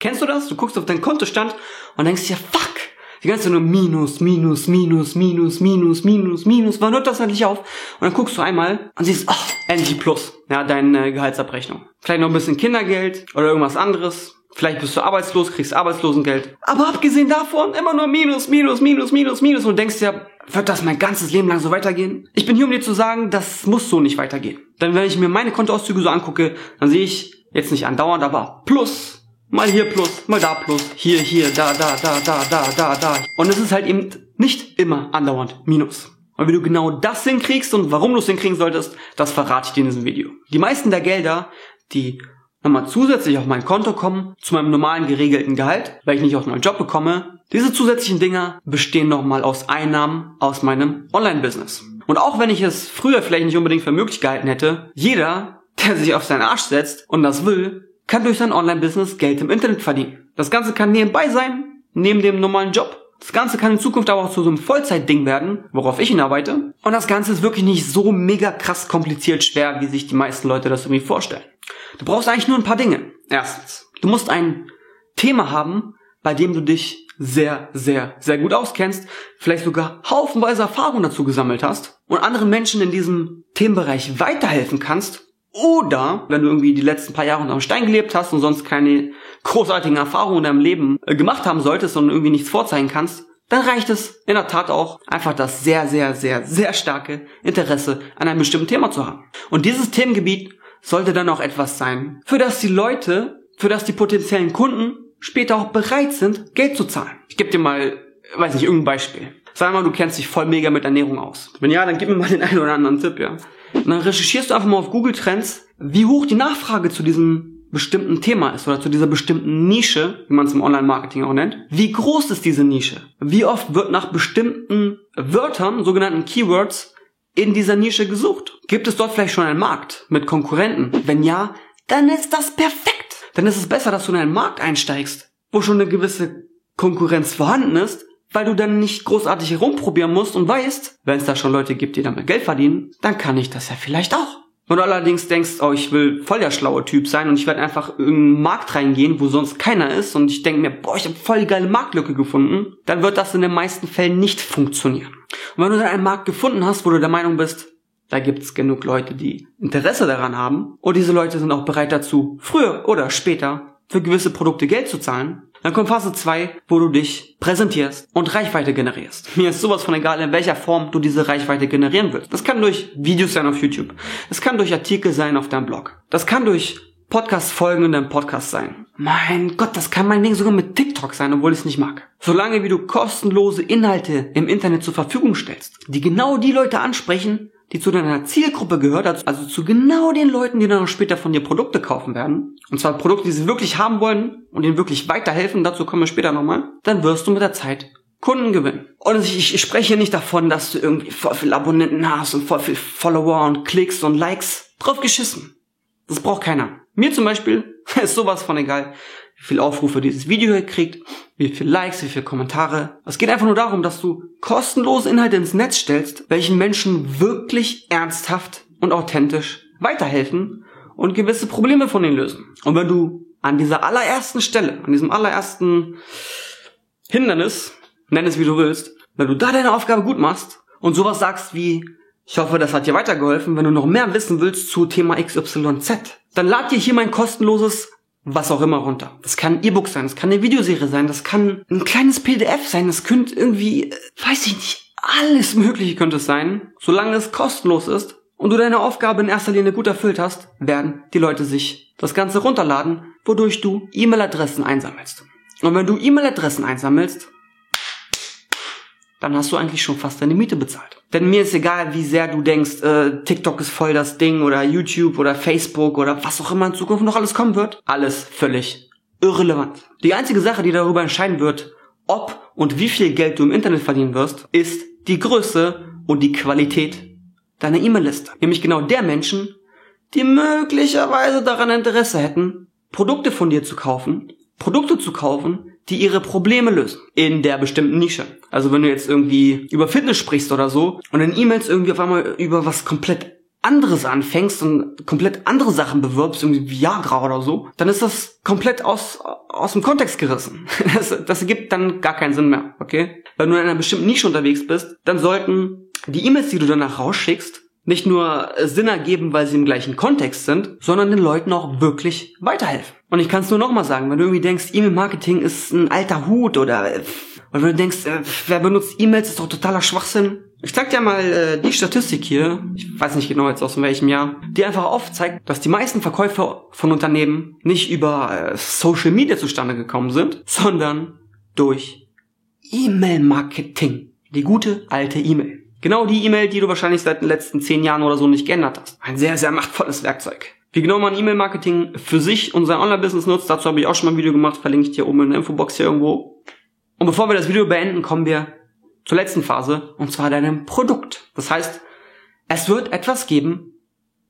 Kennst du das? Du guckst auf deinen Kontostand und denkst dir, fuck, die ganze Zeit nur Minus, Minus, Minus, Minus, Minus, Minus, Minus. Wann hört das endlich auf? Und dann guckst du einmal und siehst, ach, endlich Plus. Ja, deine Gehaltsabrechnung. Vielleicht noch ein bisschen Kindergeld oder irgendwas anderes. Vielleicht bist du arbeitslos, kriegst Arbeitslosengeld. Aber abgesehen davon immer nur Minus, Minus, Minus, Minus, Minus. Und denkst dir, wird das mein ganzes Leben lang so weitergehen? Ich bin hier, um dir zu sagen, das muss so nicht weitergehen. Denn wenn ich mir meine Kontoauszüge so angucke, dann sehe ich jetzt nicht andauernd, aber Plus, Mal hier plus, mal da plus, hier, hier, da, da, da, da, da, da, da. Und es ist halt eben nicht immer andauernd Minus. Und wie du genau das hinkriegst und warum du es hinkriegen solltest, das verrate ich dir in diesem Video. Die meisten der Gelder, die nochmal zusätzlich auf mein Konto kommen, zu meinem normalen geregelten Gehalt, weil ich nicht aus meinem Job bekomme, diese zusätzlichen Dinger bestehen nochmal aus Einnahmen aus meinem Online-Business. Und auch wenn ich es früher vielleicht nicht unbedingt für möglich gehalten hätte, jeder, der sich auf seinen Arsch setzt und das will, kann durch sein Online-Business Geld im Internet verdienen. Das Ganze kann nebenbei sein, neben dem normalen Job. Das Ganze kann in Zukunft aber auch zu so einem Vollzeitding werden, worauf ich hinarbeite. Und das Ganze ist wirklich nicht so mega krass kompliziert schwer, wie sich die meisten Leute das irgendwie vorstellen. Du brauchst eigentlich nur ein paar Dinge. Erstens, du musst ein Thema haben, bei dem du dich sehr, sehr, sehr gut auskennst, vielleicht sogar haufenweise Erfahrung dazu gesammelt hast und anderen Menschen in diesem Themenbereich weiterhelfen kannst oder wenn du irgendwie die letzten paar Jahre unter Stein gelebt hast und sonst keine großartigen Erfahrungen in deinem Leben äh, gemacht haben solltest und irgendwie nichts vorzeigen kannst, dann reicht es in der Tat auch, einfach das sehr, sehr, sehr, sehr starke Interesse an einem bestimmten Thema zu haben. Und dieses Themengebiet sollte dann auch etwas sein, für das die Leute, für das die potenziellen Kunden später auch bereit sind, Geld zu zahlen. Ich gebe dir mal, weiß nicht, irgendein Beispiel. Sag mal, du kennst dich voll mega mit Ernährung aus. Wenn ja, dann gib mir mal den einen oder anderen Tipp, ja. Und dann recherchierst du einfach mal auf Google Trends, wie hoch die Nachfrage zu diesem bestimmten Thema ist oder zu dieser bestimmten Nische, wie man es im Online-Marketing auch nennt. Wie groß ist diese Nische? Wie oft wird nach bestimmten Wörtern, sogenannten Keywords, in dieser Nische gesucht? Gibt es dort vielleicht schon einen Markt mit Konkurrenten? Wenn ja, dann ist das perfekt. Dann ist es besser, dass du in einen Markt einsteigst, wo schon eine gewisse Konkurrenz vorhanden ist, weil du dann nicht großartig herumprobieren musst und weißt, wenn es da schon Leute gibt, die damit Geld verdienen, dann kann ich das ja vielleicht auch. Wenn du allerdings denkst, oh, ich will voll der schlaue Typ sein und ich werde einfach in einen Markt reingehen, wo sonst keiner ist und ich denke mir, boah, ich habe voll geile Marktlücke gefunden, dann wird das in den meisten Fällen nicht funktionieren. Und wenn du dann einen Markt gefunden hast, wo du der Meinung bist, da gibt's genug Leute, die Interesse daran haben und diese Leute sind auch bereit dazu, früher oder später für gewisse Produkte Geld zu zahlen, dann kommt Phase 2, wo du dich präsentierst und Reichweite generierst. Mir ist sowas von egal, in welcher Form du diese Reichweite generieren willst. Das kann durch Videos sein auf YouTube. Das kann durch Artikel sein auf deinem Blog. Das kann durch Podcast-Folgen in deinem Podcast sein. Mein Gott, das kann mein Ding sogar mit TikTok sein, obwohl ich es nicht mag. Solange wie du kostenlose Inhalte im Internet zur Verfügung stellst, die genau die Leute ansprechen, die zu deiner Zielgruppe gehört, also zu genau den Leuten, die dann auch später von dir Produkte kaufen werden, und zwar Produkte, die sie wirklich haben wollen und ihnen wirklich weiterhelfen, dazu kommen wir später nochmal, dann wirst du mit der Zeit Kunden gewinnen. Und ich, ich spreche nicht davon, dass du irgendwie voll viel Abonnenten hast und voll viel Follower und Klicks und Likes. Drauf geschissen. Das braucht keiner. Mir zum Beispiel ist sowas von egal wie viel Aufrufe dieses Video hier kriegt, wie viel Likes, wie viel Kommentare. Es geht einfach nur darum, dass du kostenlose Inhalte ins Netz stellst, welchen Menschen wirklich ernsthaft und authentisch weiterhelfen und gewisse Probleme von ihnen lösen. Und wenn du an dieser allerersten Stelle, an diesem allerersten Hindernis, nenn es wie du willst, wenn du da deine Aufgabe gut machst und sowas sagst wie, ich hoffe, das hat dir weitergeholfen, wenn du noch mehr wissen willst zu Thema XYZ, dann lad dir hier mein kostenloses was auch immer runter. Das kann ein E-Book sein, das kann eine Videoserie sein, das kann ein kleines PDF sein, das könnte irgendwie, äh, weiß ich nicht, alles Mögliche könnte es sein. Solange es kostenlos ist und du deine Aufgabe in erster Linie gut erfüllt hast, werden die Leute sich das Ganze runterladen, wodurch du E-Mail-Adressen einsammelst. Und wenn du E-Mail-Adressen einsammelst, dann hast du eigentlich schon fast deine Miete bezahlt. Denn mir ist egal, wie sehr du denkst, äh, TikTok ist voll das Ding oder YouTube oder Facebook oder was auch immer in Zukunft noch alles kommen wird. Alles völlig irrelevant. Die einzige Sache, die darüber entscheiden wird, ob und wie viel Geld du im Internet verdienen wirst, ist die Größe und die Qualität deiner E-Mail-Liste. Nämlich genau der Menschen, die möglicherweise daran Interesse hätten, Produkte von dir zu kaufen, Produkte zu kaufen, die ihre Probleme lösen in der bestimmten Nische. Also wenn du jetzt irgendwie über Fitness sprichst oder so und in E-Mails irgendwie auf einmal über was komplett anderes anfängst und komplett andere Sachen bewirbst, irgendwie Viagra oder so, dann ist das komplett aus, aus dem Kontext gerissen. Das, das ergibt dann gar keinen Sinn mehr, okay? Wenn du in einer bestimmten Nische unterwegs bist, dann sollten die E-Mails, die du danach rausschickst, nicht nur Sinn ergeben, weil sie im gleichen Kontext sind, sondern den Leuten auch wirklich weiterhelfen. Und ich kann es nur nochmal sagen, wenn du irgendwie denkst, E-Mail-Marketing ist ein alter Hut oder oder wenn du denkst, äh, wer benutzt E-Mails, ist doch totaler Schwachsinn. Ich zeig dir mal äh, die Statistik hier, ich weiß nicht genau jetzt aus welchem Jahr, die einfach aufzeigt, dass die meisten Verkäufe von Unternehmen nicht über äh, Social Media zustande gekommen sind, sondern durch E-Mail-Marketing. Die gute alte E-Mail. Genau die E-Mail, die du wahrscheinlich seit den letzten zehn Jahren oder so nicht geändert hast. Ein sehr, sehr machtvolles Werkzeug. Wie genau man E-Mail-Marketing für sich und sein Online-Business nutzt, dazu habe ich auch schon mal ein Video gemacht, verlinke ich dir oben in der Infobox hier irgendwo. Und bevor wir das Video beenden, kommen wir zur letzten Phase, und zwar deinem Produkt. Das heißt, es wird etwas geben,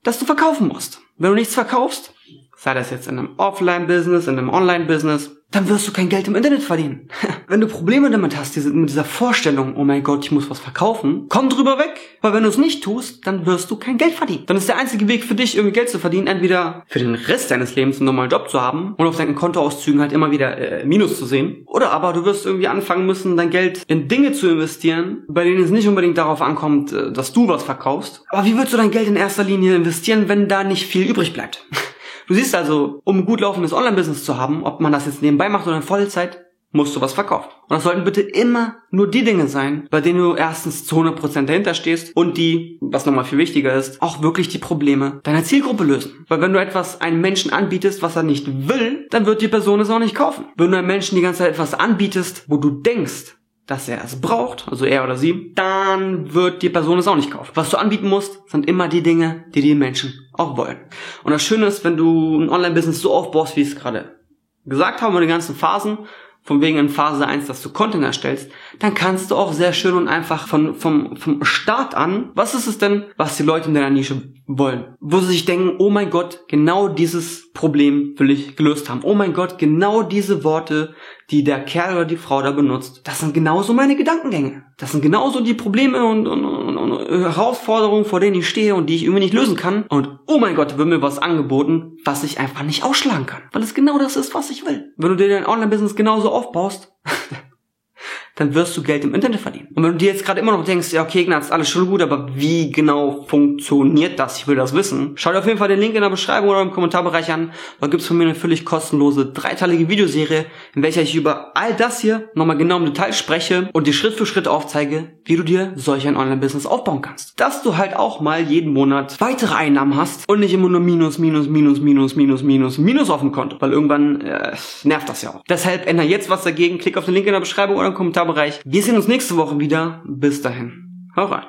das du verkaufen musst. Wenn du nichts verkaufst, sei das jetzt in einem Offline-Business, in einem Online-Business, dann wirst du kein Geld im Internet verdienen. Wenn du Probleme damit hast, diese, mit dieser Vorstellung, oh mein Gott, ich muss was verkaufen, komm drüber weg. Weil wenn du es nicht tust, dann wirst du kein Geld verdienen. Dann ist der einzige Weg für dich, irgendwie Geld zu verdienen, entweder für den Rest deines Lebens einen normalen Job zu haben und auf deinen Kontoauszügen halt immer wieder äh, Minus zu sehen. Oder aber du wirst irgendwie anfangen müssen, dein Geld in Dinge zu investieren, bei denen es nicht unbedingt darauf ankommt, äh, dass du was verkaufst. Aber wie willst du dein Geld in erster Linie investieren, wenn da nicht viel übrig bleibt? Du siehst also, um ein gut laufendes Online-Business zu haben, ob man das jetzt nebenbei macht oder in Vollzeit, musst du was verkaufen. Und das sollten bitte immer nur die Dinge sein, bei denen du erstens zu 100% dahinter stehst und die, was nochmal viel wichtiger ist, auch wirklich die Probleme deiner Zielgruppe lösen. Weil wenn du etwas einem Menschen anbietest, was er nicht will, dann wird die Person es auch nicht kaufen. Wenn du einem Menschen die ganze Zeit etwas anbietest, wo du denkst, dass er es braucht, also er oder sie, dann wird die Person es auch nicht kaufen. Was du anbieten musst, sind immer die Dinge, die die Menschen auch wollen. Und das Schöne ist, wenn du ein Online-Business so aufbaust, wie ich es gerade gesagt habe, mit den ganzen Phasen, von wegen in Phase 1, dass du Content erstellst, dann kannst du auch sehr schön und einfach von, vom, vom Start an, was ist es denn, was die Leute in deiner Nische wollen? Wo sie sich denken, oh mein Gott, genau dieses Problem will ich gelöst haben. Oh mein Gott, genau diese Worte, die der Kerl oder die Frau da benutzt, das sind genauso meine Gedankengänge. Das sind genauso die Probleme und, und, und, und Herausforderungen, vor denen ich stehe und die ich irgendwie nicht lösen kann. Und oh mein Gott, wird mir was angeboten, was ich einfach nicht ausschlagen kann. Weil es genau das ist, was ich will. Wenn du dir dein Online-Business genauso aufbaust, dann wirst du Geld im Internet verdienen. Und wenn du dir jetzt gerade immer noch denkst, ja, okay, Ignaz, alles schon gut, aber wie genau funktioniert das? Ich will das wissen. Schau dir auf jeden Fall den Link in der Beschreibung oder im Kommentarbereich an. Da gibt's von mir eine völlig kostenlose, dreiteilige Videoserie, in welcher ich über all das hier nochmal genau im Detail spreche und dir Schritt für Schritt aufzeige, wie du dir solch ein Online-Business aufbauen kannst. Dass du halt auch mal jeden Monat weitere Einnahmen hast und nicht immer nur Minus, Minus, Minus, Minus, Minus, Minus, Minus auf dem Konto. Weil irgendwann äh, nervt das ja auch. Deshalb ändere jetzt was dagegen. Klick auf den Link in der Beschreibung oder im Kommentar Kommentarbereich. Wir sehen uns nächste Woche wieder. Bis dahin. Hau rein.